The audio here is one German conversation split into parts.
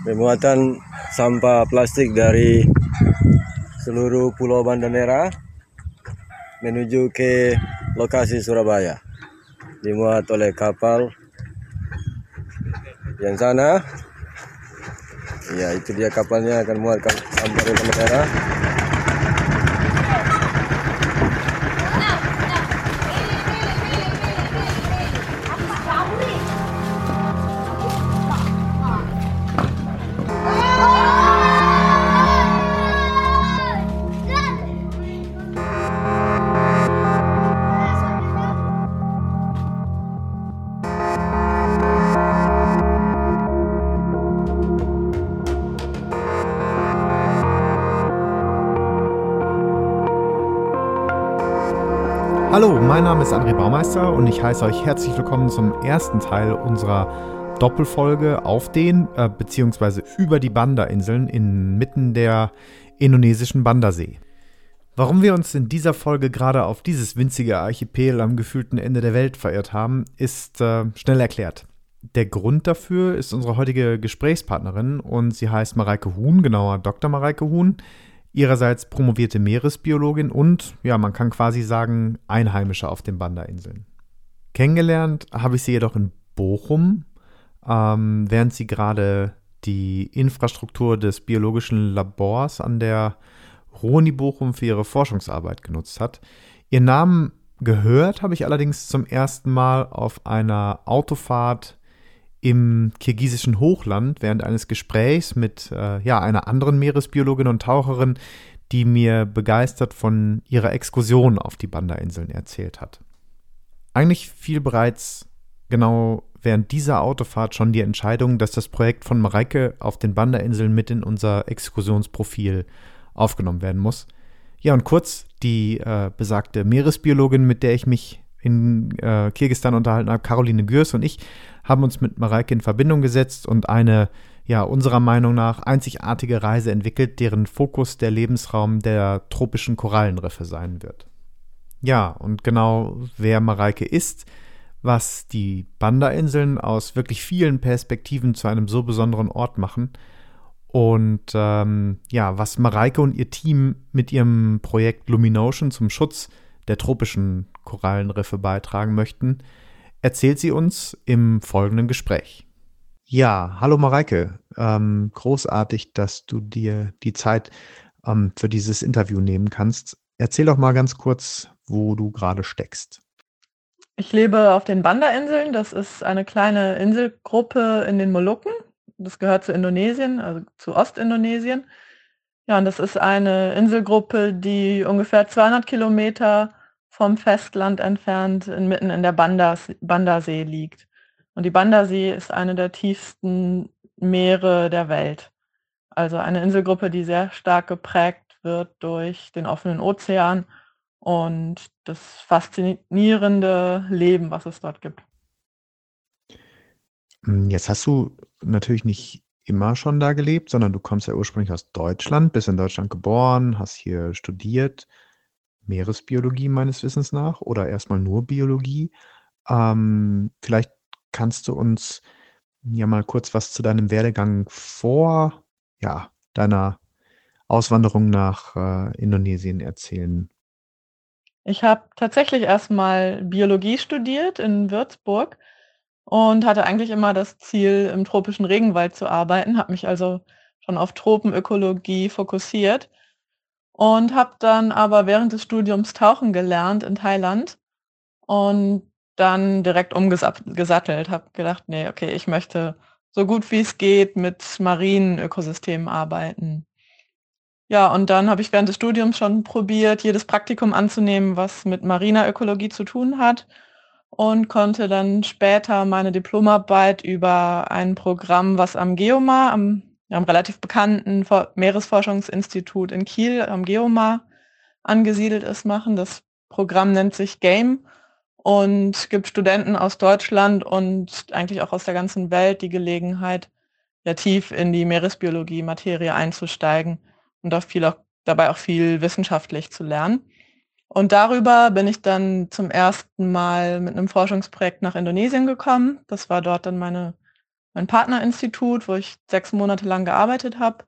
pemuatan sampah plastik dari seluruh Pulau Banda Neira menuju ke lokasi Surabaya. Dimuat oleh kapal yang sana. Ya, itu dia kapalnya akan muat sampah dari Banda mein Name ist André Baumeister und ich heiße euch herzlich willkommen zum ersten Teil unserer Doppelfolge auf den äh, bzw. über die Banda-Inseln inmitten der indonesischen Banda-See. Warum wir uns in dieser Folge gerade auf dieses winzige Archipel am gefühlten Ende der Welt verirrt haben, ist äh, schnell erklärt. Der Grund dafür ist unsere heutige Gesprächspartnerin und sie heißt Mareike Huhn, genauer Dr. Mareike Huhn ihrerseits promovierte Meeresbiologin und, ja, man kann quasi sagen, Einheimische auf den Banda-Inseln. Kennengelernt habe ich sie jedoch in Bochum, ähm, während sie gerade die Infrastruktur des biologischen Labors an der Roni Bochum für ihre Forschungsarbeit genutzt hat. Ihren Namen gehört habe ich allerdings zum ersten Mal auf einer Autofahrt im kirgisischen Hochland während eines Gesprächs mit äh, ja, einer anderen Meeresbiologin und Taucherin, die mir begeistert von ihrer Exkursion auf die Banda-Inseln erzählt hat. Eigentlich fiel bereits genau während dieser Autofahrt schon die Entscheidung, dass das Projekt von Mareike auf den Banda-Inseln mit in unser Exkursionsprofil aufgenommen werden muss. Ja, und kurz, die äh, besagte Meeresbiologin, mit der ich mich in äh, Kirgisistan unterhalten habe, Caroline Gürs und ich, haben uns mit Mareike in Verbindung gesetzt und eine, ja, unserer Meinung nach einzigartige Reise entwickelt, deren Fokus der Lebensraum der tropischen Korallenriffe sein wird. Ja, und genau wer Mareike ist, was die Banda-Inseln aus wirklich vielen Perspektiven zu einem so besonderen Ort machen und ähm, ja, was Mareike und ihr Team mit ihrem Projekt Luminotion zum Schutz der tropischen Korallenriffe beitragen möchten, erzählt sie uns im folgenden Gespräch. Ja, hallo Mareike. Ähm, großartig, dass du dir die Zeit ähm, für dieses Interview nehmen kannst. Erzähl doch mal ganz kurz, wo du gerade steckst. Ich lebe auf den Banda-Inseln. Das ist eine kleine Inselgruppe in den Molukken. Das gehört zu Indonesien, also zu Ostindonesien. Ja, und das ist eine Inselgruppe, die ungefähr 200 Kilometer vom Festland entfernt inmitten in der Bandas Bandasee liegt. Und die Bandasee ist eine der tiefsten Meere der Welt. Also eine Inselgruppe, die sehr stark geprägt wird durch den offenen Ozean und das faszinierende Leben, was es dort gibt. Hm, jetzt hast du natürlich nicht immer schon da gelebt, sondern du kommst ja ursprünglich aus Deutschland, bist in Deutschland geboren, hast hier studiert. Meeresbiologie meines Wissens nach oder erstmal nur Biologie. Ähm, vielleicht kannst du uns ja mal kurz was zu deinem Werdegang vor ja, deiner Auswanderung nach äh, Indonesien erzählen. Ich habe tatsächlich erstmal Biologie studiert in Würzburg und hatte eigentlich immer das Ziel, im tropischen Regenwald zu arbeiten, habe mich also schon auf Tropenökologie fokussiert und habe dann aber während des Studiums Tauchen gelernt in Thailand und dann direkt umgesattelt, habe gedacht: „Ne, okay, ich möchte so gut wie es geht mit marinen Ökosystemen arbeiten.“ Ja, und dann habe ich während des Studiums schon probiert, jedes Praktikum anzunehmen, was mit mariner Ökologie zu tun hat und konnte dann später meine Diplomarbeit über ein Programm, was am GEOMAR, am einem relativ bekannten Meeresforschungsinstitut in Kiel am Geomar angesiedelt ist, machen. Das Programm nennt sich GAME und gibt Studenten aus Deutschland und eigentlich auch aus der ganzen Welt die Gelegenheit, ja tief in die Meeresbiologie-Materie einzusteigen und auch viel auch, dabei auch viel wissenschaftlich zu lernen. Und darüber bin ich dann zum ersten Mal mit einem Forschungsprojekt nach Indonesien gekommen. Das war dort dann meine mein Partnerinstitut, wo ich sechs Monate lang gearbeitet habe.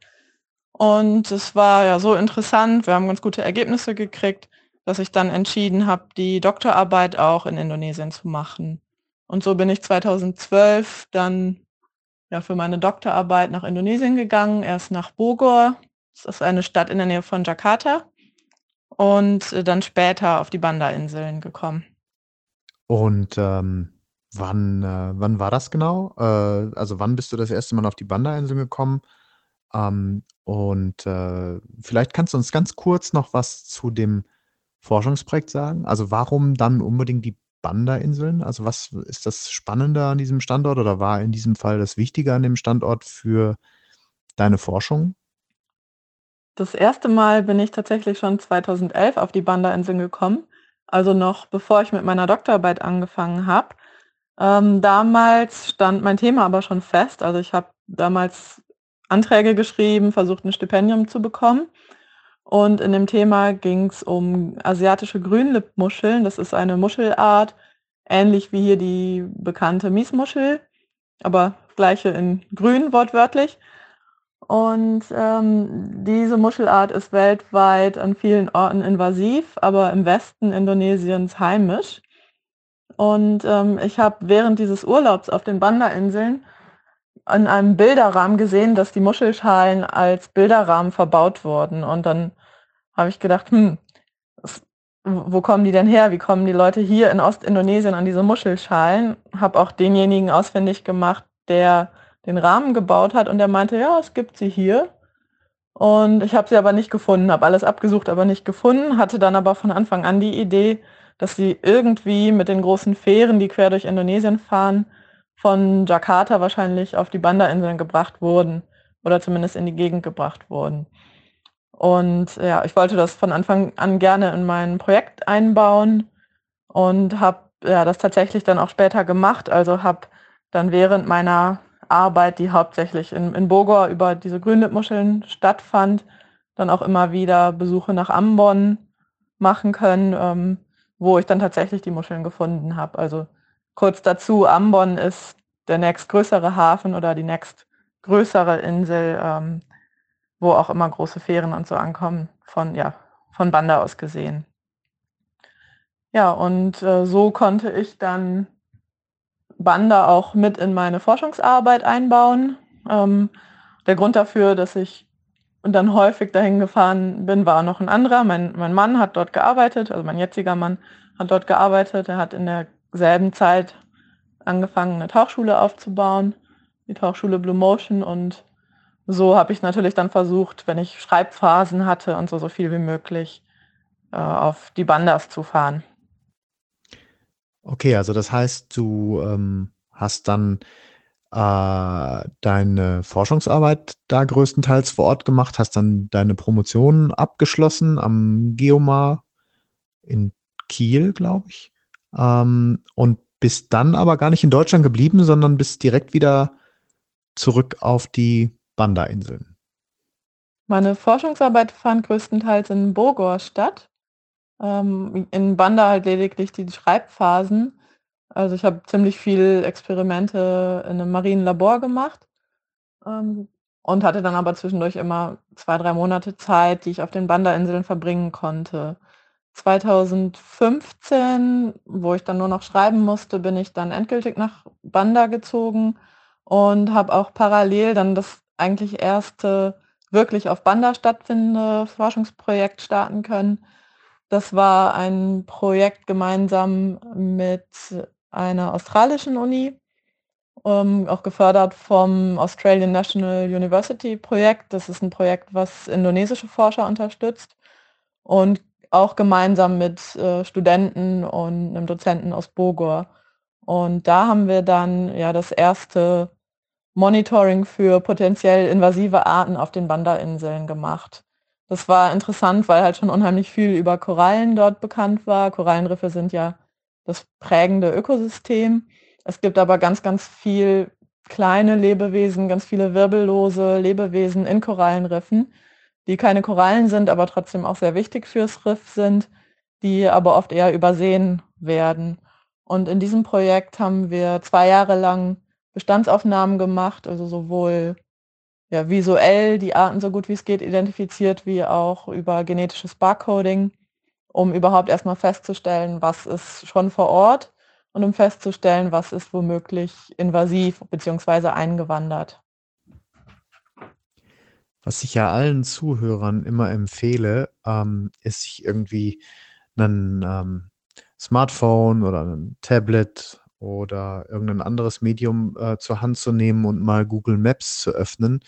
Und es war ja so interessant, wir haben ganz gute Ergebnisse gekriegt, dass ich dann entschieden habe, die Doktorarbeit auch in Indonesien zu machen. Und so bin ich 2012 dann ja, für meine Doktorarbeit nach Indonesien gegangen, erst nach Bogor, das ist eine Stadt in der Nähe von Jakarta, und äh, dann später auf die Banda-Inseln gekommen. Und ähm, wann, äh, wann war das genau? Äh, also wann bist du das erste Mal auf die Banda-Inseln gekommen? Ähm, und äh, vielleicht kannst du uns ganz kurz noch was zu dem Forschungsprojekt sagen? Also warum dann unbedingt die Banda-Inseln? Also was ist das Spannende an diesem Standort oder war in diesem Fall das Wichtige an dem Standort für deine Forschung? Das erste Mal bin ich tatsächlich schon 2011 auf die Banda-Inseln gekommen, also noch bevor ich mit meiner Doktorarbeit angefangen habe. Ähm, damals stand mein Thema aber schon fest. Also ich habe damals Anträge geschrieben, versucht ein Stipendium zu bekommen. Und in dem Thema ging es um asiatische Grünlippmuscheln. Das ist eine Muschelart, ähnlich wie hier die bekannte Miesmuschel, aber gleiche in grün wortwörtlich. Und ähm, diese Muschelart ist weltweit an vielen Orten invasiv, aber im Westen Indonesiens heimisch. Und ähm, ich habe während dieses Urlaubs auf den Banda-Inseln an einem Bilderrahmen gesehen, dass die Muschelschalen als Bilderrahmen verbaut wurden. Und dann habe ich gedacht, hm, wo kommen die denn her? Wie kommen die Leute hier in Ostindonesien an diese Muschelschalen? Habe auch denjenigen ausfindig gemacht, der den Rahmen gebaut hat und der meinte, ja, es gibt sie hier. Und ich habe sie aber nicht gefunden, habe alles abgesucht, aber nicht gefunden, hatte dann aber von Anfang an die Idee, dass sie irgendwie mit den großen Fähren, die quer durch Indonesien fahren, von Jakarta wahrscheinlich auf die Banda-Inseln gebracht wurden oder zumindest in die Gegend gebracht wurden. Und ja, ich wollte das von Anfang an gerne in mein Projekt einbauen und habe ja, das tatsächlich dann auch später gemacht. Also habe dann während meiner Arbeit, die hauptsächlich in, in Bogor über diese Grünlippmuscheln stattfand, dann auch immer wieder Besuche nach Ambon machen können, ähm, wo ich dann tatsächlich die Muscheln gefunden habe. Also kurz dazu, Ambon ist der nächstgrößere Hafen oder die nächstgrößere Insel, ähm, wo auch immer große Fähren und so ankommen, von, ja, von Banda aus gesehen. Ja, und äh, so konnte ich dann Banda auch mit in meine Forschungsarbeit einbauen. Ähm, der Grund dafür, dass ich dann häufig dahin gefahren bin, war noch ein anderer. Mein, mein Mann hat dort gearbeitet, also mein jetziger Mann hat dort gearbeitet. Er hat in derselben Zeit angefangen, eine Tauchschule aufzubauen, die Tauchschule Blue Motion. Und so habe ich natürlich dann versucht, wenn ich Schreibphasen hatte und so, so viel wie möglich äh, auf die Bandas zu fahren. Okay, also das heißt, du ähm, hast dann äh, deine Forschungsarbeit da größtenteils vor Ort gemacht, hast dann deine Promotion abgeschlossen am Geomar in Kiel, glaube ich. Ähm, und bist dann aber gar nicht in Deutschland geblieben, sondern bist direkt wieder zurück auf die Banda-Inseln. Meine Forschungsarbeit fand größtenteils in Bogor statt. Ähm, in Banda halt lediglich die Schreibphasen. Also ich habe ziemlich viel Experimente in einem marinen Labor gemacht ähm, und hatte dann aber zwischendurch immer zwei, drei Monate Zeit, die ich auf den Banda-Inseln verbringen konnte. 2015, wo ich dann nur noch schreiben musste, bin ich dann endgültig nach Banda gezogen und habe auch parallel dann das eigentlich erste wirklich auf Banda stattfindende Forschungsprojekt starten können. Das war ein Projekt gemeinsam mit einer australischen Uni, ähm, auch gefördert vom Australian National University Projekt. Das ist ein Projekt, was indonesische Forscher unterstützt und auch gemeinsam mit äh, Studenten und einem Dozenten aus Bogor. Und da haben wir dann ja das erste Monitoring für potenziell invasive Arten auf den Banda-Inseln gemacht. Das war interessant, weil halt schon unheimlich viel über Korallen dort bekannt war. Korallenriffe sind ja das prägende Ökosystem. Es gibt aber ganz, ganz viel kleine Lebewesen, ganz viele wirbellose Lebewesen in Korallenriffen, die keine Korallen sind, aber trotzdem auch sehr wichtig fürs Riff sind, die aber oft eher übersehen werden. Und in diesem Projekt haben wir zwei Jahre lang Bestandsaufnahmen gemacht, also sowohl ja, visuell die Arten so gut wie es geht identifiziert, wie auch über genetisches Barcoding, um überhaupt erstmal festzustellen, was ist schon vor Ort und um festzustellen, was ist womöglich invasiv bzw. eingewandert. Was ich ja allen Zuhörern immer empfehle, ähm, ist sich irgendwie ein ähm, Smartphone oder ein Tablet oder irgendein anderes Medium äh, zur Hand zu nehmen und mal Google Maps zu öffnen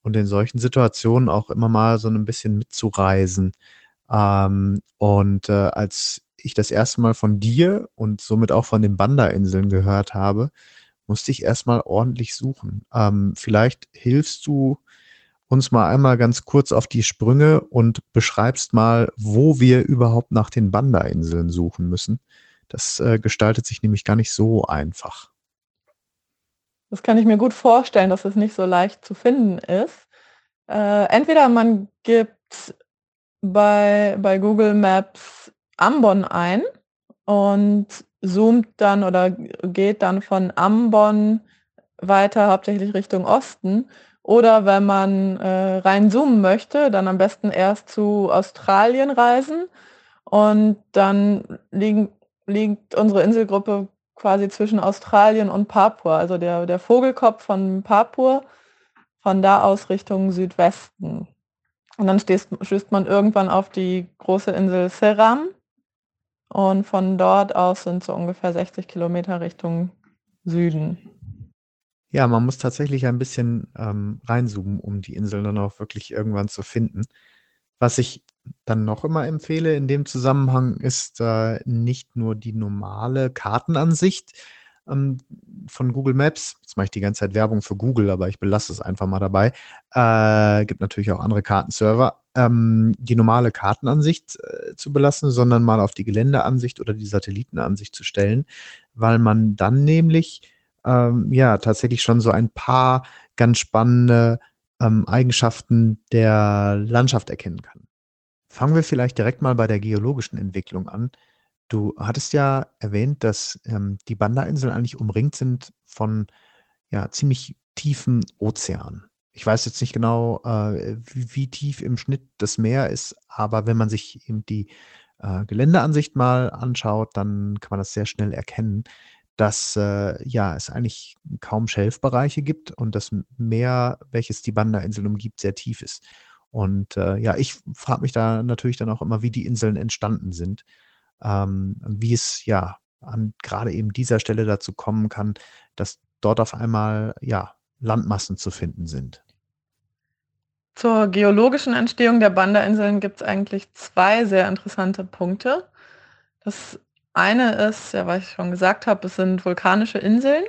und in solchen Situationen auch immer mal so ein bisschen mitzureisen. Ähm, und äh, als ich das erste Mal von dir und somit auch von den Banda-Inseln gehört habe, musste ich erstmal ordentlich suchen. Ähm, vielleicht hilfst du uns mal einmal ganz kurz auf die Sprünge und beschreibst mal, wo wir überhaupt nach den Banda-Inseln suchen müssen. Das äh, gestaltet sich nämlich gar nicht so einfach. Das kann ich mir gut vorstellen, dass es nicht so leicht zu finden ist. Äh, entweder man gibt bei, bei Google Maps Ambon ein und zoomt dann oder geht dann von Ambon weiter hauptsächlich Richtung Osten oder wenn man äh, rein zoomen möchte, dann am besten erst zu Australien reisen und dann liegen, liegt unsere Inselgruppe quasi zwischen Australien und Papua, also der, der Vogelkopf von Papua, von da aus Richtung Südwesten. Und dann stößt, stößt man irgendwann auf die große Insel Seram und von dort aus sind so ungefähr 60 Kilometer Richtung Süden. Ja, man muss tatsächlich ein bisschen ähm, reinzoomen, um die Inseln dann auch wirklich irgendwann zu finden. Was ich dann noch immer empfehle in dem Zusammenhang ist äh, nicht nur die normale Kartenansicht ähm, von Google Maps. Jetzt mache ich die ganze Zeit Werbung für Google, aber ich belasse es einfach mal dabei. Äh, gibt natürlich auch andere Kartenserver. Ähm, die normale Kartenansicht äh, zu belassen, sondern mal auf die Geländeansicht oder die Satellitenansicht zu stellen, weil man dann nämlich ähm, ja tatsächlich schon so ein paar ganz spannende ähm, Eigenschaften der Landschaft erkennen kann. Fangen wir vielleicht direkt mal bei der geologischen Entwicklung an. Du hattest ja erwähnt, dass ähm, die Banda-Inseln eigentlich umringt sind von ja, ziemlich tiefen Ozeanen. Ich weiß jetzt nicht genau, äh, wie, wie, tief im Schnitt das Meer ist, aber wenn man sich eben die äh, Geländeansicht mal anschaut, dann kann man das sehr schnell erkennen dass äh, ja, es eigentlich kaum Schelfbereiche gibt und das Meer, welches die Banda-Inseln umgibt, sehr tief ist. Und äh, ja, ich frage mich da natürlich dann auch immer, wie die Inseln entstanden sind, ähm, wie es ja an gerade eben dieser Stelle dazu kommen kann, dass dort auf einmal ja Landmassen zu finden sind. Zur geologischen Entstehung der Banda-Inseln gibt es eigentlich zwei sehr interessante Punkte. Das eine ist, ja, was ich schon gesagt habe, es sind vulkanische Inseln.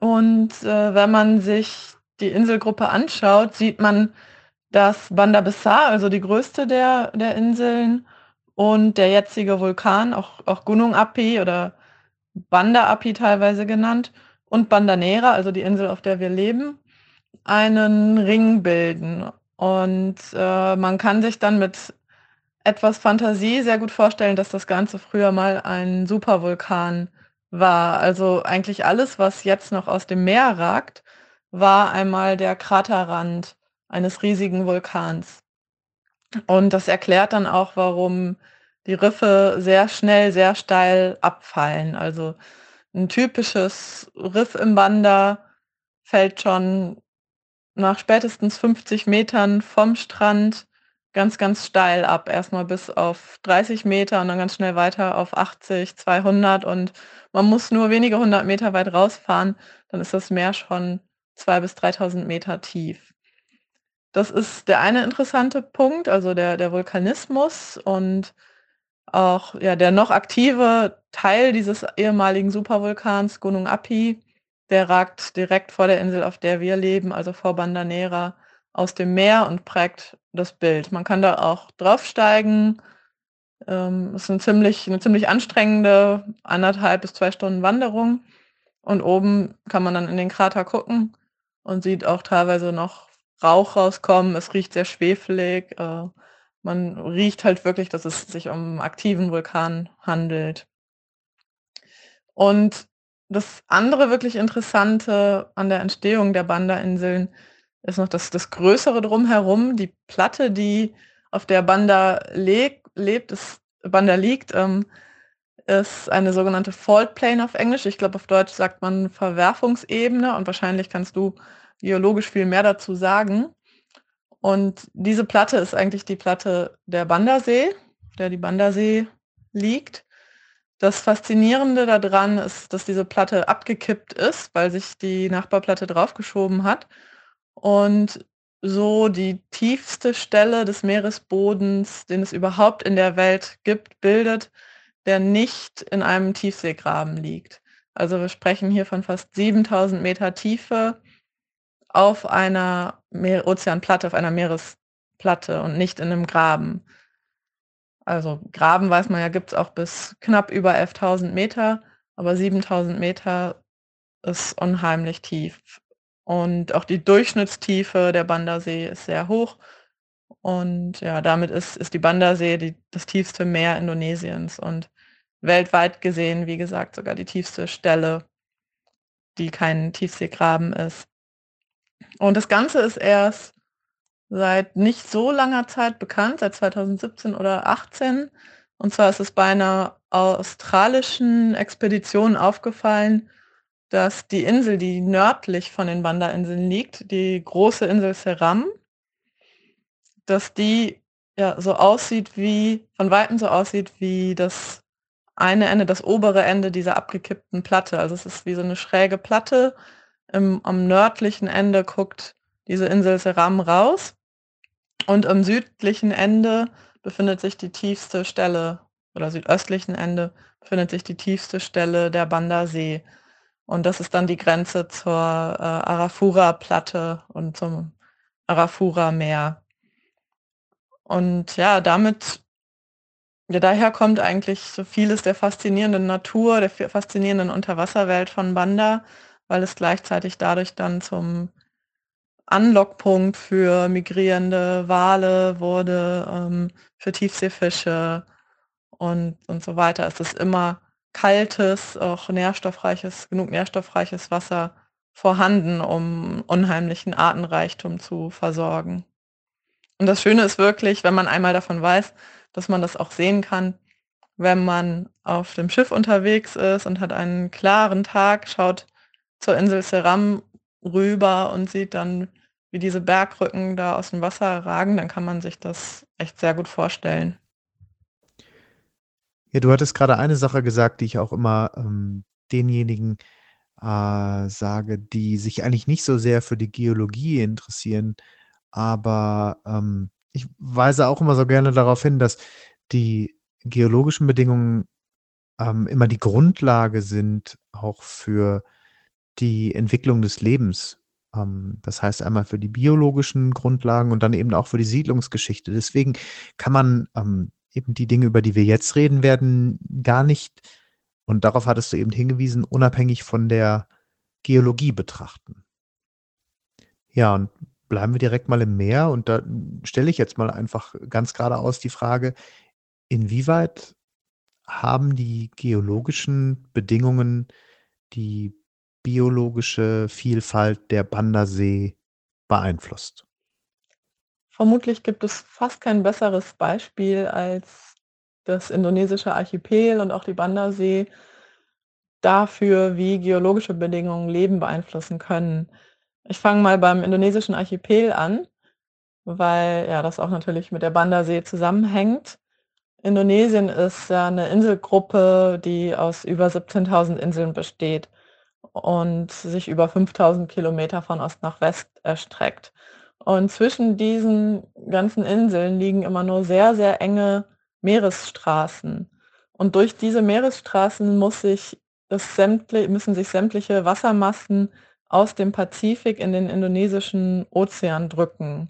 Und äh, wenn man sich die Inselgruppe anschaut, sieht man, dass Banda Bissar, also die größte der, der Inseln, und der jetzige Vulkan, auch, auch Gunung Api oder Banda Api teilweise genannt, und Banda Nera, also die Insel, auf der wir leben, einen Ring bilden. Und äh, man kann sich dann mit etwas Fantasie sehr gut vorstellen, dass das Ganze früher mal ein Supervulkan war. Also eigentlich alles, was jetzt noch aus dem Meer ragt, war einmal der Kraterrand eines riesigen Vulkans. Und das erklärt dann auch, warum die Riffe sehr schnell, sehr steil abfallen. Also ein typisches Riff im Banda fällt schon nach spätestens 50 Metern vom Strand ganz, ganz steil ab. Erstmal bis auf 30 Meter und dann ganz schnell weiter auf 80, 200 und man muss nur wenige hundert Meter weit rausfahren, dann ist das Meer schon 2.000 bis 3.000 Meter tief. Das ist der eine interessante Punkt, also der, der Vulkanismus und auch ja, der noch aktive Teil dieses ehemaligen Supervulkans Gunung Api, der ragt direkt vor der Insel, auf der wir leben, also vor Bandanera, aus dem Meer und prägt das Bild. Man kann da auch draufsteigen. Ähm, es ist eine ziemlich, eine ziemlich anstrengende anderthalb bis zwei Stunden Wanderung. Und oben kann man dann in den Krater gucken und sieht auch teilweise noch Rauch rauskommen. Es riecht sehr schwefelig. Äh, man riecht halt wirklich, dass es sich um einen aktiven Vulkan handelt. Und das andere wirklich Interessante an der Entstehung der Banda-Inseln ist noch das das Größere Drumherum. Die Platte, die auf der Banda lebt ist Banda liegt, ähm, ist eine sogenannte Fault Plane auf Englisch. Ich glaube, auf Deutsch sagt man Verwerfungsebene und wahrscheinlich kannst du geologisch viel mehr dazu sagen. Und diese Platte ist eigentlich die Platte der Bandasee, der die Bandasee liegt. Das Faszinierende daran ist, dass diese Platte abgekippt ist, weil sich die Nachbarplatte draufgeschoben hat und so die tiefste Stelle des Meeresbodens, den es überhaupt in der Welt gibt, bildet, der nicht in einem Tiefseegraben liegt. Also wir sprechen hier von fast 7000 Meter Tiefe auf einer Meer Ozeanplatte, auf einer Meeresplatte und nicht in einem Graben. Also Graben weiß man ja, gibt es auch bis knapp über 11.000 Meter, aber 7.000 Meter ist unheimlich tief. Und auch die Durchschnittstiefe der Bandasee ist sehr hoch. Und ja, damit ist, ist die Bandasee die, das tiefste Meer Indonesiens und weltweit gesehen, wie gesagt, sogar die tiefste Stelle, die kein Tiefseegraben ist. Und das Ganze ist erst seit nicht so langer Zeit bekannt, seit 2017 oder 18. Und zwar ist es bei einer australischen Expedition aufgefallen, dass die Insel, die nördlich von den Banda-Inseln liegt, die große Insel Seram, dass die ja so aussieht wie, von Weitem so aussieht wie das eine Ende, das obere Ende dieser abgekippten Platte. Also es ist wie so eine schräge Platte. Im, am nördlichen Ende guckt diese Insel Seram raus und am südlichen Ende befindet sich die tiefste Stelle oder südöstlichen Ende befindet sich die tiefste Stelle der Banda-See. Und das ist dann die Grenze zur äh, Arafura-Platte und zum Arafura-Meer. Und ja, damit, ja, daher kommt eigentlich so vieles der faszinierenden Natur, der faszinierenden Unterwasserwelt von Banda, weil es gleichzeitig dadurch dann zum Anlockpunkt für migrierende Wale wurde, ähm, für Tiefseefische und, und so weiter. Es ist immer kaltes, auch nährstoffreiches, genug nährstoffreiches Wasser vorhanden, um unheimlichen Artenreichtum zu versorgen. Und das Schöne ist wirklich, wenn man einmal davon weiß, dass man das auch sehen kann, wenn man auf dem Schiff unterwegs ist und hat einen klaren Tag, schaut zur Insel Seram rüber und sieht dann, wie diese Bergrücken da aus dem Wasser ragen, dann kann man sich das echt sehr gut vorstellen. Ja, du hattest gerade eine Sache gesagt, die ich auch immer ähm, denjenigen äh, sage, die sich eigentlich nicht so sehr für die Geologie interessieren, aber ähm, ich weise auch immer so gerne darauf hin, dass die geologischen Bedingungen ähm, immer die Grundlage sind, auch für die Entwicklung des Lebens ähm, das heißt einmal für die biologischen Grundlagen und dann eben auch für die Siedlungsgeschichte. Deswegen kann man ähm, eben die Dinge, über die wir jetzt reden werden, gar nicht, und darauf hattest du eben hingewiesen, unabhängig von der Geologie betrachten. Ja, und bleiben wir direkt mal im Meer und da stelle ich jetzt mal einfach ganz geradeaus die Frage, inwieweit haben die geologischen Bedingungen die biologische Vielfalt der Bandasee beeinflusst? Vermutlich gibt es fast kein besseres Beispiel als das indonesische Archipel und auch die Bandasee dafür, wie geologische Bedingungen Leben beeinflussen können. Ich fange mal beim indonesischen Archipel an, weil ja das auch natürlich mit der Bandasee zusammenhängt. Indonesien ist ja eine Inselgruppe, die aus über 17.000 Inseln besteht und sich über 5000 Kilometer von Ost nach West erstreckt. Und zwischen diesen ganzen Inseln liegen immer nur sehr, sehr enge Meeresstraßen. Und durch diese Meeresstraßen muss sich sämtli müssen sich sämtliche Wassermassen aus dem Pazifik in den indonesischen Ozean drücken.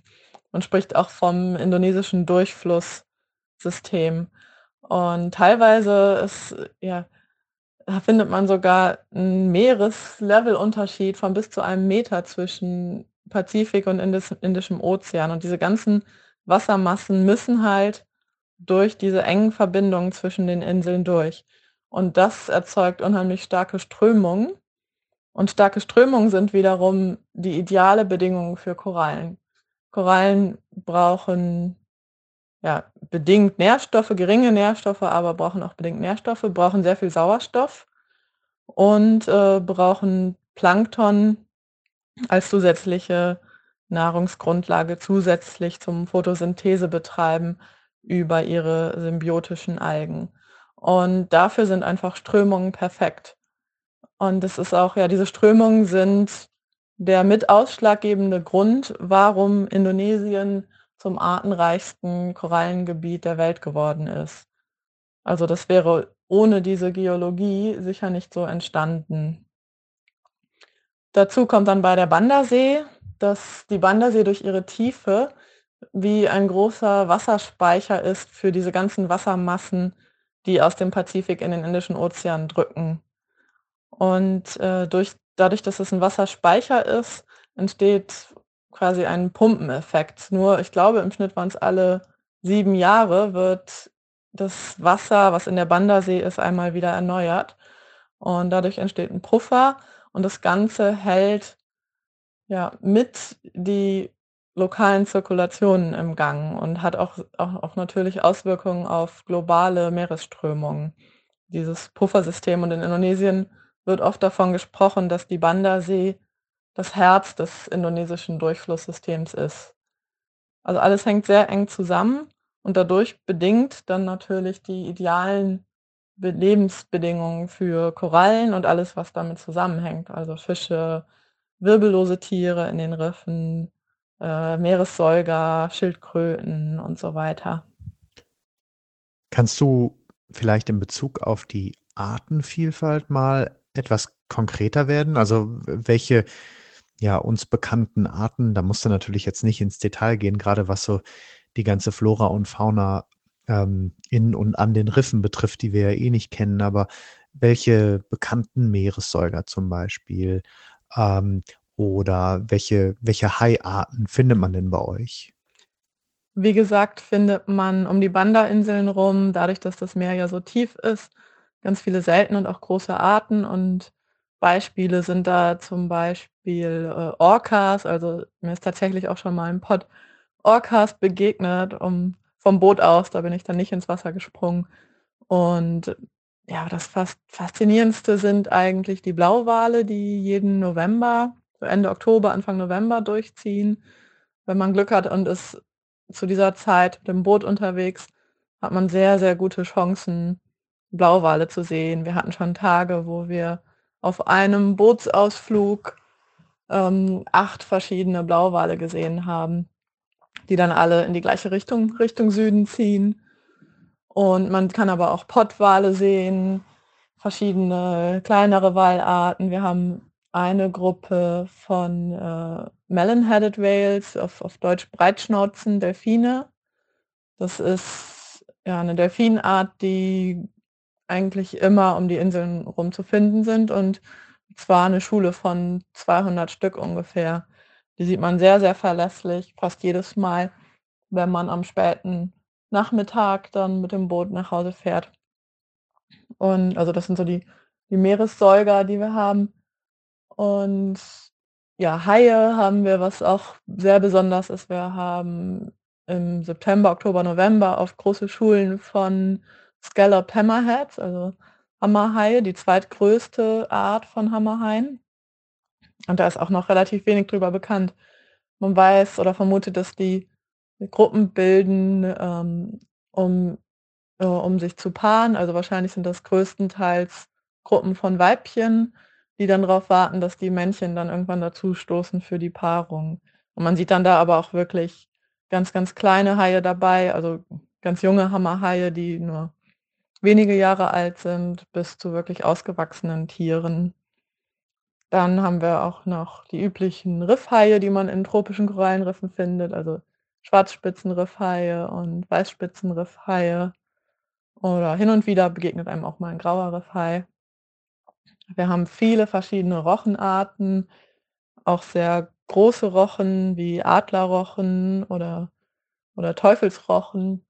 Man spricht auch vom indonesischen Durchflusssystem. Und teilweise ist ja da findet man sogar einen Meereslevelunterschied von bis zu einem Meter zwischen Pazifik und Indis Indischem Ozean. Und diese ganzen Wassermassen müssen halt durch diese engen Verbindungen zwischen den Inseln durch. Und das erzeugt unheimlich starke Strömungen. Und starke Strömungen sind wiederum die ideale Bedingung für Korallen. Korallen brauchen ja, bedingt Nährstoffe, geringe Nährstoffe, aber brauchen auch bedingt Nährstoffe, brauchen sehr viel Sauerstoff und äh, brauchen Plankton als zusätzliche Nahrungsgrundlage zusätzlich zum Photosynthese betreiben über ihre symbiotischen Algen. Und dafür sind einfach Strömungen perfekt. Und es ist auch, ja, diese Strömungen sind der mit ausschlaggebende Grund, warum Indonesien zum artenreichsten Korallengebiet der Welt geworden ist. Also das wäre ohne diese Geologie sicher nicht so entstanden. Dazu kommt dann bei der Bandersee, dass die Bandersee durch ihre Tiefe wie ein großer Wasserspeicher ist für diese ganzen Wassermassen, die aus dem Pazifik in den Indischen Ozean drücken. Und äh, durch, dadurch, dass es ein Wasserspeicher ist, entsteht quasi ein Pumpeneffekt. Nur, ich glaube, im Schnitt waren es alle sieben Jahre, wird das Wasser, was in der Bandersee ist, einmal wieder erneuert. Und dadurch entsteht ein Puffer und das Ganze hält ja mit die lokalen Zirkulationen im Gang und hat auch, auch, auch natürlich Auswirkungen auf globale Meeresströmungen. Dieses Puffersystem und in Indonesien wird oft davon gesprochen, dass die Banda-See das Herz des indonesischen Durchflusssystems ist. Also alles hängt sehr eng zusammen und dadurch bedingt dann natürlich die idealen Lebensbedingungen für Korallen und alles, was damit zusammenhängt. Also Fische, wirbellose Tiere in den Riffen, äh, Meeressäuger, Schildkröten und so weiter. Kannst du vielleicht in Bezug auf die Artenvielfalt mal etwas konkreter werden? Also welche ja uns bekannten Arten, da musst du natürlich jetzt nicht ins Detail gehen, gerade was so die ganze Flora und Fauna ähm, in und an den Riffen betrifft, die wir ja eh nicht kennen, aber welche bekannten Meeressäuger zum Beispiel ähm, oder welche, welche Haiarten findet man denn bei euch? Wie gesagt, findet man um die Banda-Inseln rum, dadurch, dass das Meer ja so tief ist, ganz viele seltene und auch große Arten. Und Beispiele sind da zum Beispiel äh, Orcas. Also mir ist tatsächlich auch schon mal ein Pod Orcas begegnet, um, vom Boot aus. Da bin ich dann nicht ins Wasser gesprungen. Und ja, das fast faszinierendste sind eigentlich die Blauwale, die jeden November Ende Oktober, Anfang November durchziehen. Wenn man Glück hat und ist zu dieser Zeit mit dem Boot unterwegs, hat man sehr, sehr gute Chancen, Blauwale zu sehen. Wir hatten schon Tage, wo wir auf einem Bootsausflug ähm, acht verschiedene Blauwale gesehen haben, die dann alle in die gleiche Richtung, Richtung Süden ziehen. Und man kann aber auch Pottwale sehen, verschiedene kleinere Walarten. Wir haben eine Gruppe von äh, Melon-Headed Whales, auf, auf Deutsch Breitschnauzen, Delfine. Das ist ja eine Delfinart, die eigentlich immer um die Inseln rum zu finden sind und zwar eine Schule von 200 Stück ungefähr. Die sieht man sehr, sehr verlässlich, fast jedes Mal, wenn man am späten Nachmittag dann mit dem Boot nach Hause fährt. Und also das sind so die, die Meeressäuger, die wir haben. Und ja, Haie haben wir, was auch sehr besonders ist. Wir haben im September, Oktober, November auf große Schulen von Scallop Hammerheads, also Hammerhaie, die zweitgrößte Art von Hammerhaien. Und da ist auch noch relativ wenig drüber bekannt. Man weiß oder vermutet, dass die Gruppen bilden, ähm, um, äh, um sich zu paaren. Also wahrscheinlich sind das größtenteils Gruppen von Weibchen, die dann darauf warten, dass die Männchen dann irgendwann dazu stoßen für die Paarung. Und man sieht dann da aber auch wirklich ganz, ganz kleine Haie dabei, also ganz junge Hammerhaie, die nur wenige Jahre alt sind, bis zu wirklich ausgewachsenen Tieren. Dann haben wir auch noch die üblichen Riffhaie, die man in tropischen Korallenriffen findet, also Schwarzspitzenriffhaie und Weißspitzenriffhaie. Oder hin und wieder begegnet einem auch mal ein grauer Riffhai. Wir haben viele verschiedene Rochenarten, auch sehr große Rochen wie Adlerrochen oder, oder Teufelsrochen.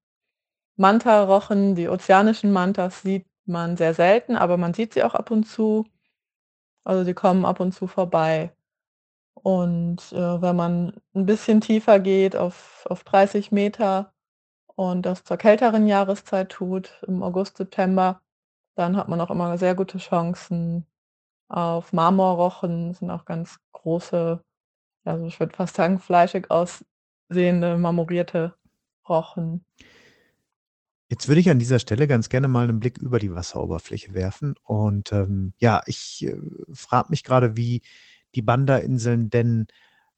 Mantarochen, die ozeanischen Mantas sieht man sehr selten, aber man sieht sie auch ab und zu. Also, die kommen ab und zu vorbei. Und, äh, wenn man ein bisschen tiefer geht auf auf 30 Meter und das zur kälteren Jahreszeit tut, im August, September, dann hat man auch immer sehr gute Chancen auf Marmorrochen, sind auch ganz große, also, ich würde fast sagen, fleischig aussehende marmorierte Rochen. Jetzt würde ich an dieser Stelle ganz gerne mal einen Blick über die Wasseroberfläche werfen. Und ähm, ja, ich äh, frage mich gerade, wie die Banda-Inseln denn,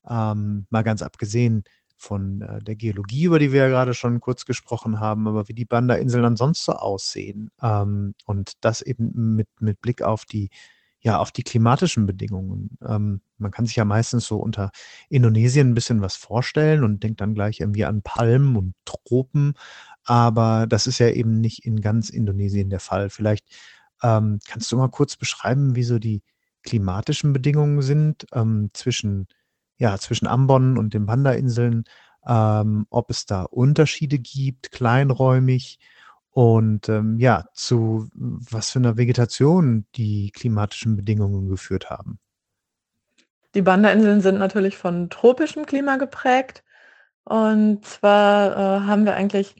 ähm, mal ganz abgesehen von äh, der Geologie, über die wir ja gerade schon kurz gesprochen haben, aber wie die Banda-Inseln ansonsten so aussehen. Ähm, und das eben mit, mit Blick auf die, ja, auf die klimatischen Bedingungen. Ähm, man kann sich ja meistens so unter Indonesien ein bisschen was vorstellen und denkt dann gleich irgendwie an Palmen und Tropen. Aber das ist ja eben nicht in ganz Indonesien der Fall. Vielleicht ähm, kannst du mal kurz beschreiben, wie so die klimatischen Bedingungen sind ähm, zwischen, ja, zwischen Ambon und den Banda-Inseln, ähm, ob es da Unterschiede gibt, kleinräumig und ähm, ja, zu was für einer Vegetation die klimatischen Bedingungen geführt haben. Die Banda-Inseln sind natürlich von tropischem Klima geprägt. Und zwar äh, haben wir eigentlich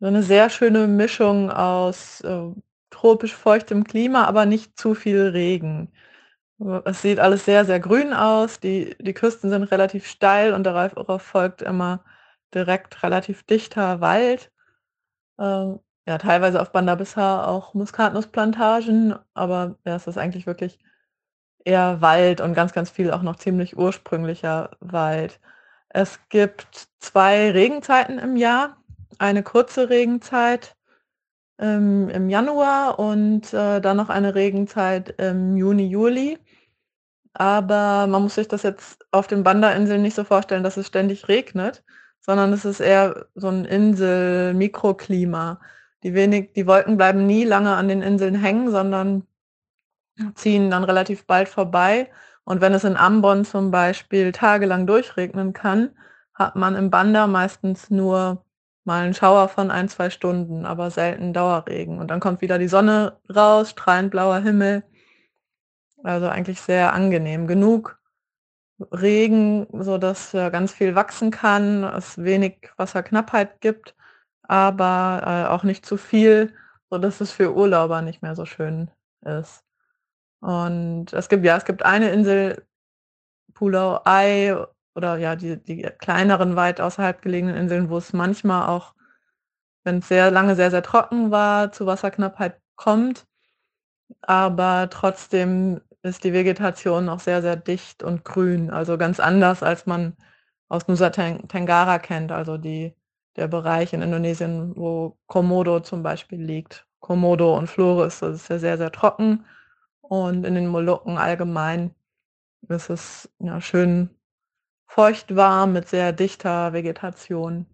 so eine sehr schöne Mischung aus, äh, tropisch feuchtem Klima, aber nicht zu viel Regen. Es sieht alles sehr, sehr grün aus. Die die Küsten sind relativ steil und darauf folgt immer direkt relativ dichter Wald. Ähm, ja, teilweise auf Banda Bissar auch Muskatnussplantagen, aber ja, es ist eigentlich wirklich eher Wald und ganz, ganz viel auch noch ziemlich ursprünglicher Wald. Es gibt 2 Regenzeiten im Jahr eine kurze Regenzeit ähm, im Januar und, äh, dann noch eine Regenzeit im Juni, Juli. Aber man muss sich das jetzt auf den Banda-Inseln nicht so vorstellen, dass es ständig regnet, sondern es ist eher so ein Insel-Mikroklima. Die wenig die Wolken bleiben nie lange an den Inseln hängen, sondern ziehen dann relativ bald vorbei. Und wenn es in Ambon zum Beispiel tagelang durchregnen kann, hat man im Banda meistens nur mal 'n Schauer von ein 2 Stunden, aber selten Dauerregen. Und dann kommt wieder die Sonne raus, strahlend blauer Himmel. Also, eigentlich sehr angenehm. Genug Regen, sodass, äh, ganz viel wachsen kann, es wenig Wasserknappheit gibt, aber, äh, auch nicht zu viel, sodass es für Urlauber nicht mehr so schön ist. Und es gibt ja, es gibt eine Insel, Pulau Ai oder ja, die die kleineren, weit außerhalb gelegenen Inseln, wo es manchmal auch, wenn es sehr lange sehr, sehr trocken war, zu Wasserknappheit kommt. Aber trotzdem ist die Vegetation noch sehr, sehr dicht und grün, also ganz anders, als man aus Nusa Ten Tenggara kennt, also die der Bereich in Indonesien, wo Komodo zum Beispiel liegt. Komodo und Flores, das ist ja sehr, sehr trocken und in den Molukken allgemein ist es, ja, schön feucht-warm mit sehr dichter Vegetation.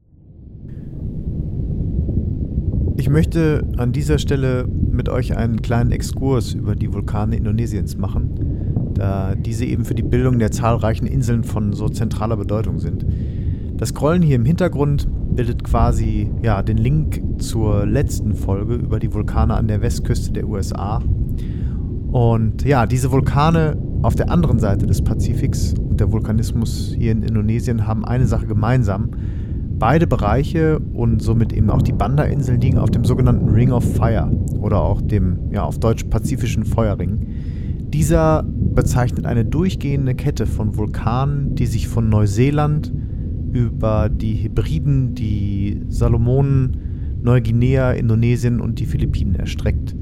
Ich möchte an dieser Stelle mit euch einen kleinen Exkurs über die Vulkane Indonesiens machen, da diese eben für die Bildung der zahlreichen Inseln von so zentraler Bedeutung sind. Das Scrollen hier im Hintergrund bildet quasi ja, den Link zur letzten Folge über die Vulkane an der Westküste der USA. Und ja, diese Vulkane auf der anderen Seite des Pazifiks und der Vulkanismus hier in Indonesien haben eine Sache gemeinsam. Beide Bereiche und somit eben auch die Banda-Inseln liegen auf dem sogenannten Ring of Fire oder auch dem, ja, auf Deutsch Pazifischen Feuerring. Dieser bezeichnet eine durchgehende Kette von Vulkanen, die sich von Neuseeland über die Hebriden, die Salomonen, Neuguinea, Indonesien und die Philippinen erstreckt.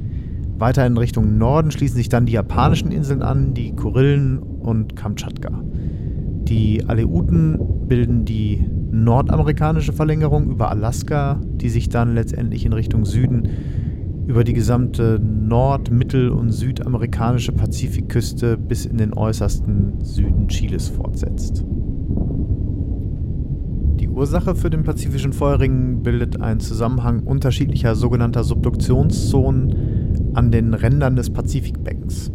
Weiter in Richtung Norden schließen sich dann die japanischen Inseln an, die Kurillen und Kamtschatka. Die Aleuten bilden die nordamerikanische Verlängerung über Alaska, die sich dann letztendlich in Richtung Süden über die gesamte nord-, mittel- und südamerikanische Pazifikküste bis in den äußersten Süden Chiles fortsetzt. Die Ursache für den pazifischen Feuerring bildet ein Zusammenhang unterschiedlicher sogenannter Subduktionszonen an den Rändern des Pazifikbeckens.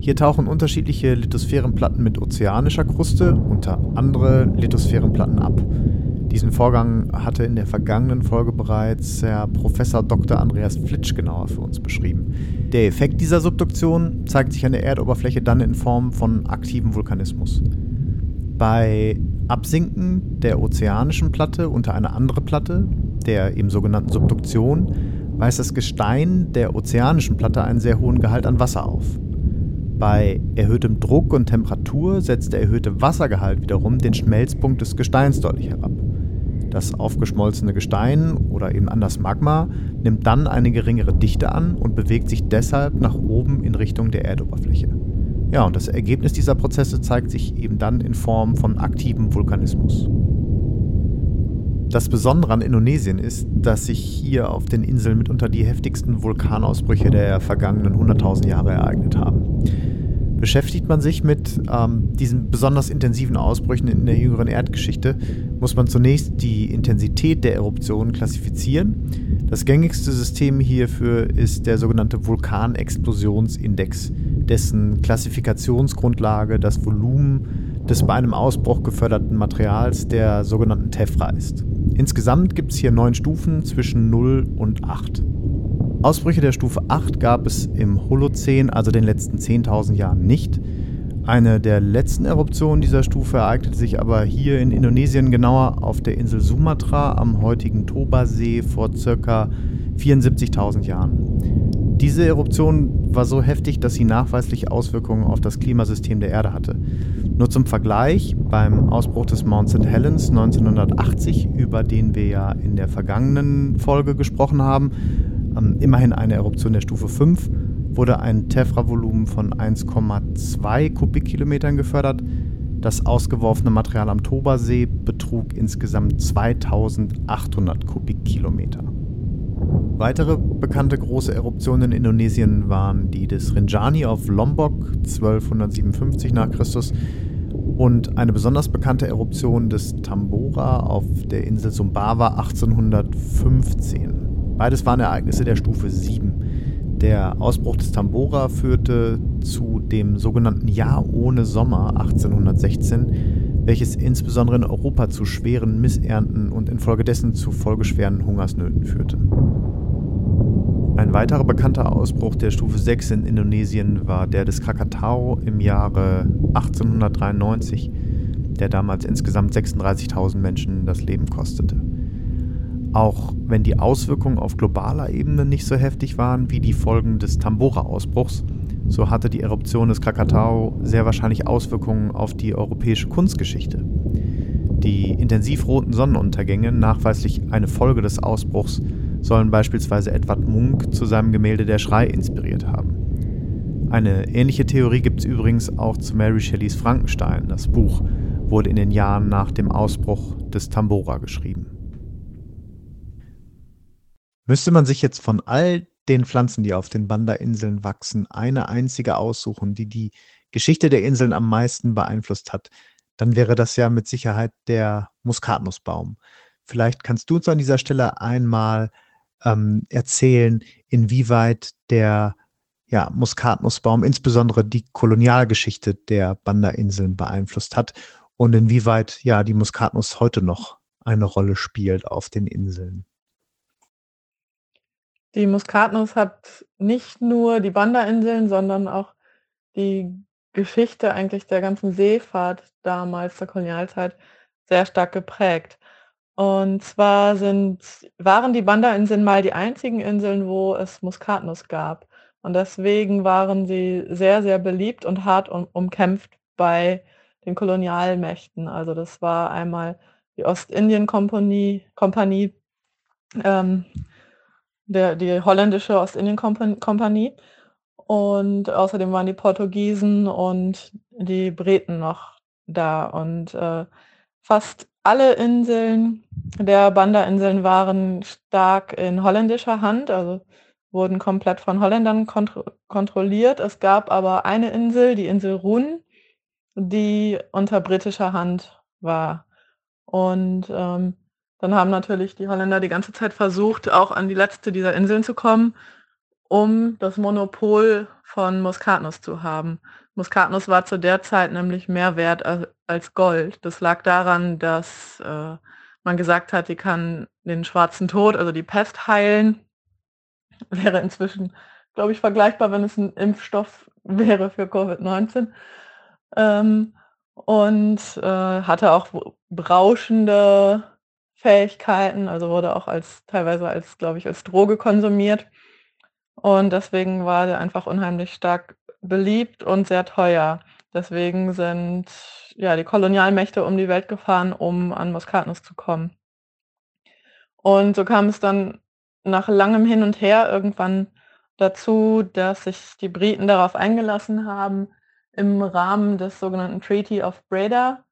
Hier tauchen unterschiedliche Lithosphärenplatten mit ozeanischer Kruste unter andere Lithosphärenplatten ab. Diesen Vorgang hatte in der vergangenen Folge bereits Herr Professor Dr. Andreas Flitsch genauer für uns beschrieben. Der Effekt dieser Subduktion zeigt sich an der Erdoberfläche dann in Form von aktivem Vulkanismus. Bei Absinken der ozeanischen Platte unter eine andere Platte, der eben sogenannten Subduktion, weist das Gestein der ozeanischen Platte einen sehr hohen Gehalt an Wasser auf. Bei erhöhtem Druck und Temperatur setzt der erhöhte Wassergehalt wiederum den Schmelzpunkt des Gesteins deutlich herab. Das aufgeschmolzene Gestein oder eben anders Magma nimmt dann eine geringere Dichte an und bewegt sich deshalb nach oben in Richtung der Erdoberfläche. Ja, und das Ergebnis dieser Prozesse zeigt sich eben dann in Form von aktivem Vulkanismus. Das Besondere an Indonesien ist, dass sich hier auf den Inseln mitunter die heftigsten Vulkanausbrüche der vergangenen 100.000 Jahre ereignet haben. Beschäftigt man sich mit ähm, diesen besonders intensiven Ausbrüchen in der jüngeren Erdgeschichte, muss man zunächst die Intensität der Eruptionen klassifizieren. Das gängigste System hierfür ist der sogenannte Vulkanexplosionsindex, dessen Klassifikationsgrundlage das Volumen des bei einem Ausbruch geförderten Materials, der sogenannten Tephra, ist. Insgesamt gibt es hier neun Stufen zwischen 0 und 8. Ausbrüche der Stufe 8 gab es im Holozän, also den letzten 10.000 Jahren, nicht. Eine der letzten Eruptionen dieser Stufe ereignete sich aber hier in Indonesien, genauer auf der Insel Sumatra am heutigen Toba-See vor ca. 74.000 Jahren. Diese Eruption war so heftig, dass sie nachweislich Auswirkungen auf das Klimasystem der Erde hatte. Nur zum Vergleich, beim Ausbruch des Mount St. Helens 1980, über den wir ja in der vergangenen Folge gesprochen haben, ähm, immerhin eine Eruption der Stufe 5, wurde ein Tephra-Volumen von 1,2 Kubikkilometern gefördert. Das ausgeworfene Material am Toba-See betrug insgesamt 2800 Kubikkilometer. Weitere bekannte große Eruptionen in Indonesien waren die des Rinjani auf Lombok 1257 nach Christus und eine besonders bekannte Eruption des Tambora auf der Insel Sumbawa 1815. Beides waren Ereignisse der Stufe 7. Der Ausbruch des Tambora führte zu dem sogenannten Jahr ohne Sommer 1816, welches insbesondere in Europa zu schweren Missernten und infolgedessen zu folgeschweren Hungersnöten führte. Ein weiterer bekannter Ausbruch der Stufe 6 in Indonesien war der des Krakatau im Jahre 1893, der damals insgesamt 36.000 Menschen das Leben kostete. Auch wenn die Auswirkungen auf globaler Ebene nicht so heftig waren wie die Folgen des Tambora-Ausbruchs, so hatte die Eruption des Krakatau sehr wahrscheinlich Auswirkungen auf die europäische Kunstgeschichte. Die intensiv roten Sonnenuntergänge, nachweislich eine Folge des Ausbruchs, sollen beispielsweise Edward Munk zu seinem Gemälde Der Schrei inspiriert haben. Eine ähnliche Theorie gibt es übrigens auch zu Mary Shelleys Frankenstein. Das Buch wurde in den Jahren nach dem Ausbruch des Tambora geschrieben. Müsste man sich jetzt von all den Pflanzen, die auf den Banda-Inseln wachsen, eine einzige aussuchen, die die Geschichte der Inseln am meisten beeinflusst hat, dann wäre das ja mit Sicherheit der Muskatnussbaum. Vielleicht kannst du uns an dieser Stelle einmal ähm, erzählen, inwieweit der ja, Muskatnussbaum insbesondere die Kolonialgeschichte der Banda-Inseln beeinflusst hat und inwieweit ja die Muskatnuss heute noch eine Rolle spielt auf den Inseln. Die Muskatnuss hat nicht nur die Banda-Inseln, sondern auch die Geschichte eigentlich der ganzen Seefahrt damals der Kolonialzeit sehr stark geprägt. Und zwar sind waren die Banda-Inseln mal die einzigen Inseln, wo es Muskatnuss gab. Und deswegen waren sie sehr, sehr beliebt und hart um umkämpft bei den Kolonialmächten. Also das war einmal die Ostindien-Kompanie Kompanie, ähm, die holländische Ostindien-Kompanie. Und außerdem waren die Portugiesen und die Briten noch da. Und äh, fast alle Inseln der Banda-Inseln waren stark in holländischer Hand, also wurden komplett von Holländern kontro kontrolliert. Es gab aber eine Insel, die Insel Run, die unter britischer Hand war. Und ähm, dann haben natürlich die Holländer die ganze Zeit versucht, auch an die letzte dieser Inseln zu kommen, um das Monopol von Muskatnuss zu haben. Muskatnuss war zu der Zeit nämlich mehr wert als Gold. Das lag daran, dass äh, man gesagt hat, die kann den schwarzen Tod, also die Pest heilen. Wäre inzwischen, glaube ich, vergleichbar, wenn es ein Impfstoff wäre für Covid-19. Ähm, und äh, hatte auch berauschende Fähigkeiten, also wurde auch als teilweise als, glaube ich, als Droge konsumiert. Und deswegen war der einfach unheimlich stark beliebt und sehr teuer. Deswegen sind ja die Kolonialmächte um die Welt gefahren, um an Muskatnuss zu kommen. Und so kam es dann nach langem Hin und Her irgendwann dazu, dass sich die Briten darauf eingelassen haben, im Rahmen des sogenannten Treaty of Breda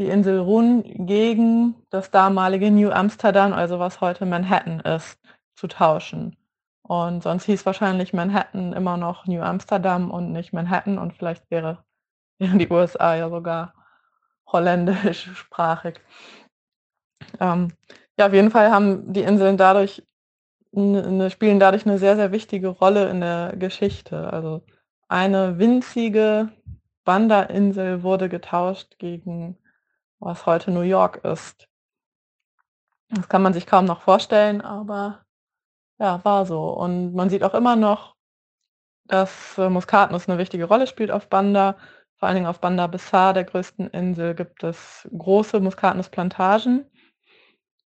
die Insel Run gegen das damalige New Amsterdam, also was heute Manhattan ist, zu tauschen. Und sonst hieß wahrscheinlich Manhattan immer noch New Amsterdam und nicht Manhattan und vielleicht wäre wären die USA ja sogar holländischsprachig. Ähm, ja, auf jeden Fall haben die Inseln dadurch eine, spielen dadurch eine sehr, sehr wichtige Rolle in der Geschichte. Also eine winzige Banda-Insel wurde getauscht gegen was heute New York ist. Das kann man sich kaum noch vorstellen, aber ja, war so. Und man sieht auch immer noch, dass äh, Muskatnuss eine wichtige Rolle spielt auf Banda. Vor allen Dingen auf Banda Bissar, der größten Insel, gibt es große Muskatnussplantagen.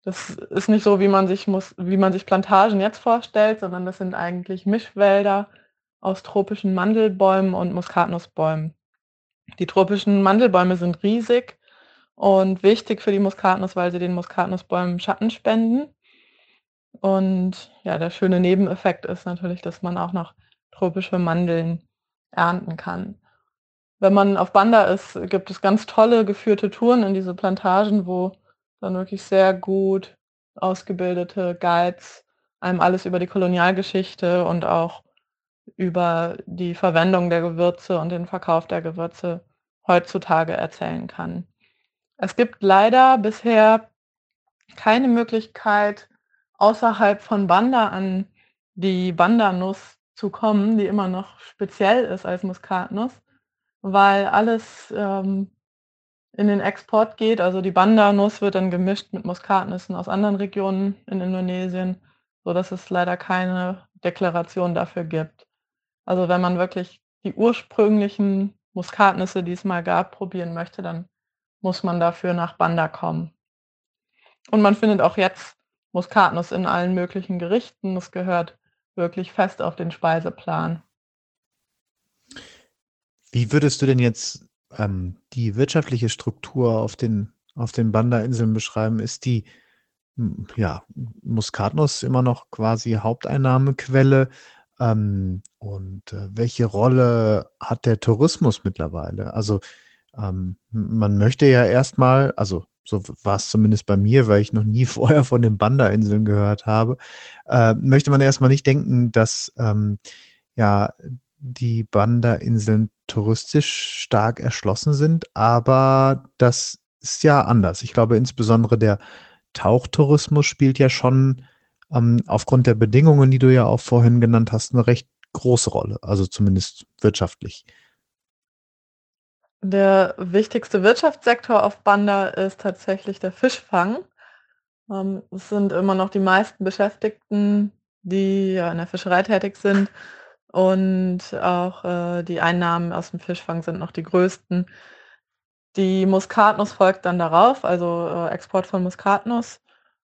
Das ist nicht so, wie man sich, Mus wie man sich Plantagen jetzt vorstellt, sondern das sind eigentlich Mischwälder aus tropischen Mandelbäumen und Muskatnussbäumen. Die tropischen Mandelbäume sind riesig und wichtig für die Muskatnuss, weil sie den Muskatnussbäumen Schatten spenden. Und ja, der schöne Nebeneffekt ist natürlich, dass man auch noch tropische Mandeln ernten kann. Wenn man auf Banda ist, gibt es ganz tolle geführte Touren in diese Plantagen, wo dann wirklich sehr gut ausgebildete Guides einem alles über die Kolonialgeschichte und auch über die Verwendung der Gewürze und den Verkauf der Gewürze heutzutage erzählen kann. Es gibt leider bisher keine Möglichkeit, außerhalb von Banda an die Bandanuss zu kommen, die immer noch speziell ist als Muskatnuss, weil alles ähm, in den Export geht. Also die Bandanuss wird dann gemischt mit Muskatnüssen aus anderen Regionen in Indonesien, sodass es leider keine Deklaration dafür gibt. Also wenn man wirklich die ursprünglichen Muskatnüsse, die es mal gab, probieren möchte, dann muss man dafür nach Banda kommen. Und man findet auch jetzt Muskatnuss in allen möglichen Gerichten. Es gehört wirklich fest auf den Speiseplan. Wie würdest du denn jetzt ähm, die wirtschaftliche Struktur auf den, auf den Banda-Inseln beschreiben? Ist die ja, Muskatnuss immer noch quasi Haupteinnahmequelle? Ähm, und äh, welche Rolle hat der Tourismus mittlerweile? Also ähm, man möchte ja erstmal, also so war es zumindest bei mir, weil ich noch nie vorher von den Banda-Inseln gehört habe, äh, möchte man erstmal nicht denken, dass ähm, ja die Banda-Inseln touristisch stark erschlossen sind, aber das ist ja anders. Ich glaube, insbesondere der Tauchtourismus spielt ja schon ähm, aufgrund der Bedingungen, die du ja auch vorhin genannt hast, eine recht große Rolle, also zumindest wirtschaftlich. Der wichtigste Wirtschaftssektor auf Banda ist tatsächlich der Fischfang. Ähm, es sind immer noch die meisten Beschäftigten, die ja in der Fischerei tätig sind. Und auch äh, die Einnahmen aus dem Fischfang sind noch die größten. Die Muskatnuss folgt dann darauf, also äh, Export von Muskatnuss.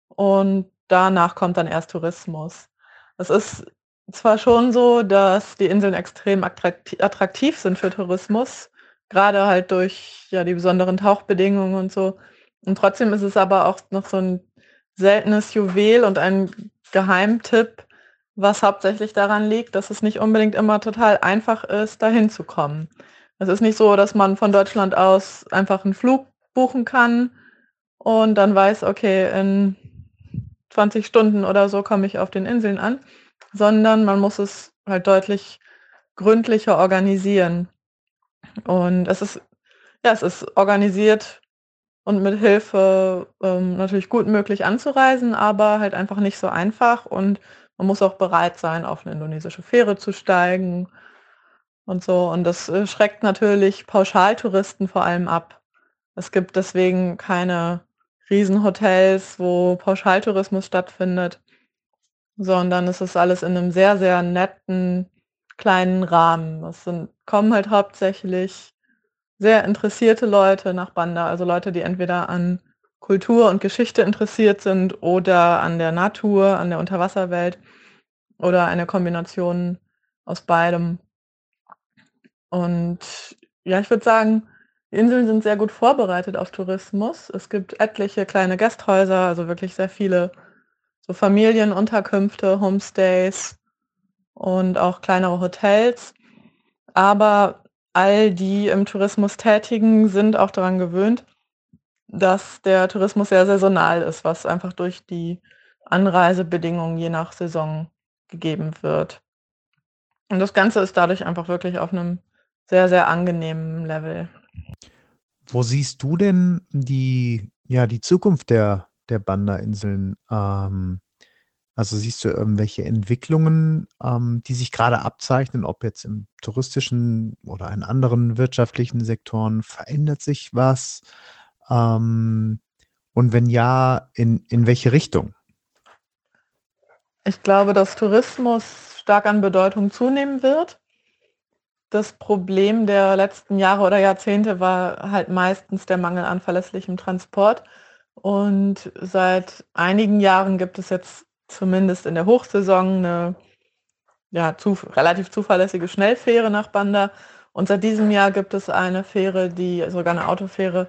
Und danach kommt dann erst Tourismus. Es ist zwar schon so, dass die Inseln extrem attraktiv sind für Tourismus, Gerade halt durch ja die besonderen Tauchbedingungen und so. Und trotzdem ist es aber auch noch so ein seltenes Juwel und ein Geheimtipp, was hauptsächlich daran liegt, dass es nicht unbedingt immer total einfach ist, dahin zu kommen. Es ist nicht so, dass man von Deutschland aus einfach einen Flug buchen kann und dann weiß, okay, in 20 Stunden oder so komme ich auf den Inseln an, sondern man muss es halt deutlich gründlicher organisieren. Und es ist, ja, es ist organisiert und mit Hilfe ähm, natürlich gut möglich anzureisen, aber halt einfach nicht so einfach. Und man muss auch bereit sein, auf eine indonesische Fähre zu steigen und so. Und das äh, schreckt natürlich Pauschaltouristen vor allem ab. Es gibt deswegen keine Riesenhotels, wo Pauschaltourismus stattfindet, sondern es ist alles in einem sehr, sehr netten kleinen Rahmen. Es sind kommen halt hauptsächlich sehr interessierte Leute nach Banda, also Leute, die entweder an Kultur und Geschichte interessiert sind oder an der Natur, an der Unterwasserwelt oder eine Kombination aus beidem. Und ja, ich würde sagen, die Inseln sind sehr gut vorbereitet auf Tourismus. Es gibt etliche kleine Gasthäuser, also wirklich sehr viele so Familienunterkünfte, Homestays und auch kleinere Hotels. Aber all die im Tourismus Tätigen sind auch daran gewöhnt, dass der Tourismus sehr saisonal ist, was einfach durch die Anreisebedingungen je nach Saison gegeben wird. Und das Ganze ist dadurch einfach wirklich auf einem sehr, sehr angenehmen Level. Wo siehst du denn die, ja, die Zukunft der, der Banda-Inseln? Ähm, also siehst du irgendwelche Entwicklungen, ähm, die sich gerade abzeichnen, ob jetzt im touristischen oder in anderen wirtschaftlichen Sektoren verändert sich was? Ähm, und wenn ja, in, in welche Richtung? Ich glaube, dass Tourismus stark an Bedeutung zunehmen wird. Das Problem der letzten Jahre oder Jahrzehnte war halt meistens der Mangel an verlässlichem Transport. Und seit einigen Jahren gibt es jetzt zumindest in der Hochsaison eine ja, zu, relativ zuverlässige Schnellfähre nach Banda. Und seit diesem Jahr gibt es eine Fähre, die sogar eine Autofähre,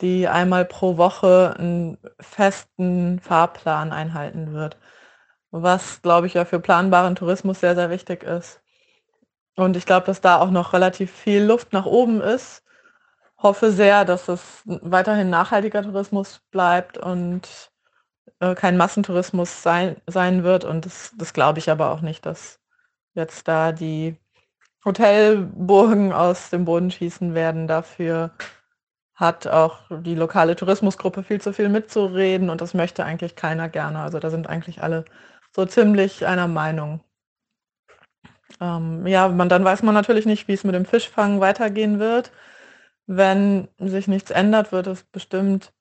die einmal pro Woche einen festen Fahrplan einhalten wird. Was, glaube ich, ja für planbaren Tourismus sehr, sehr wichtig ist. Und ich glaube, dass da auch noch relativ viel Luft nach oben ist. Hoffe sehr, dass es weiterhin nachhaltiger Tourismus bleibt und äh, kein Massentourismus sein, sein wird. Und das, das glaube ich aber auch nicht, dass jetzt da die Hotelburgen aus dem Boden schießen werden. Dafür hat auch die lokale Tourismusgruppe viel zu viel mitzureden und das möchte eigentlich keiner gerne. Also da sind eigentlich alle so ziemlich einer Meinung. Ähm, ja, man, dann weiß man natürlich nicht, wie es mit dem Fischfang weitergehen wird. Wenn sich nichts ändert, wird es bestimmt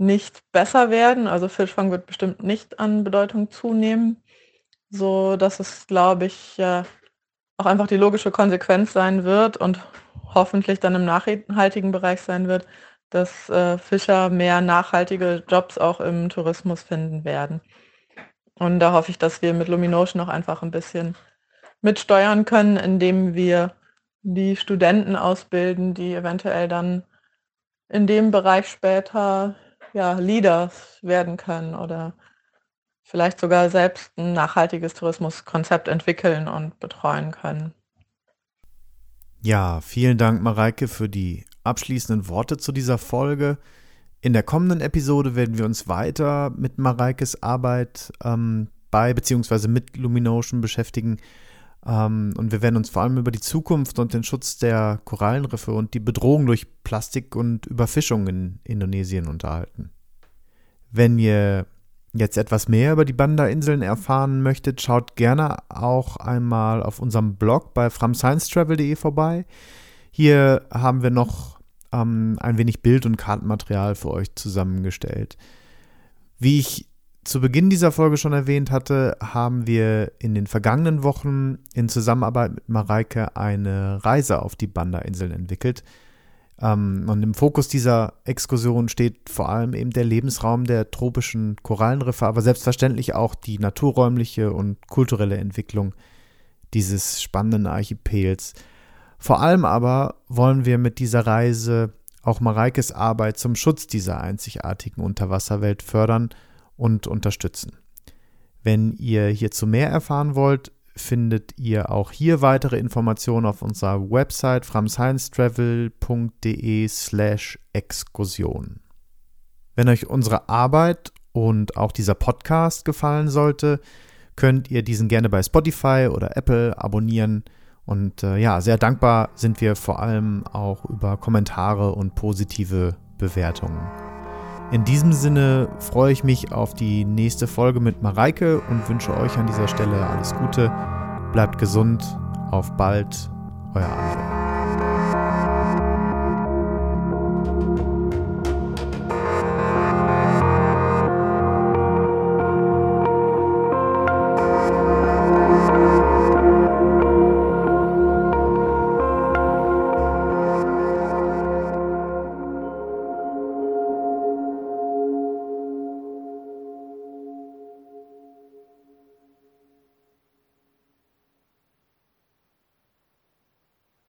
nicht besser werden. Also Fischfang wird bestimmt nicht an Bedeutung zunehmen, so dass es, glaube ich, auch einfach die logische Konsequenz sein wird und hoffentlich dann im nachhaltigen Bereich sein wird, dass äh, Fischer mehr nachhaltige Jobs auch im Tourismus finden werden. Und da hoffe ich, dass wir mit Luminotion auch einfach ein bisschen mitsteuern können, indem wir die Studenten ausbilden, die eventuell dann in dem Bereich später ja, Leaders werden können oder vielleicht sogar selbst ein nachhaltiges Tourismuskonzept entwickeln und betreuen können. Ja, vielen Dank, Mareike, für die abschließenden Worte zu dieser Folge. In der kommenden Episode werden wir uns weiter mit Mareikes Arbeit ähm, bei bzw. mit Luminotion beschäftigen. Ähm, und wir werden uns vor allem über die Zukunft und den Schutz der Korallenriffe und die Bedrohung durch Plastik und Überfischung in Indonesien unterhalten. Wenn ihr jetzt etwas mehr über die Banda-Inseln erfahren möchtet, schaut gerne auch einmal auf unserem Blog bei framsciencetravel.de vorbei. Hier haben wir noch ähm, ein wenig Bild- und Kartenmaterial für euch zusammengestellt. Wie ich zu Beginn dieser Folge schon erwähnt hatte, haben wir in den vergangenen Wochen in Zusammenarbeit mit Mareike eine Reise auf die Banda-Inseln entwickelt – ähm, und im Fokus dieser Exkursion steht vor allem eben der Lebensraum der tropischen Korallenriffe, aber selbstverständlich auch die naturräumliche und kulturelle Entwicklung dieses spannenden Archipels. Vor allem aber wollen wir mit dieser Reise auch Mareikes Arbeit zum Schutz dieser einzigartigen Unterwasserwelt fördern und unterstützen. Wenn ihr hierzu mehr erfahren wollt, findet ihr auch hier weitere Informationen auf unserer Website framsciencetravel.de slash Exkursion. Wenn euch unsere Arbeit und auch dieser Podcast gefallen sollte, könnt ihr diesen gerne bei Spotify oder Apple abonnieren. Und äh, ja, sehr dankbar sind wir vor allem auch über Kommentare und positive Bewertungen. In diesem Sinne freue ich mich auf die nächste Folge mit Mareike und wünsche euch an dieser Stelle alles Gute. Bleibt gesund, auf bald, euer André.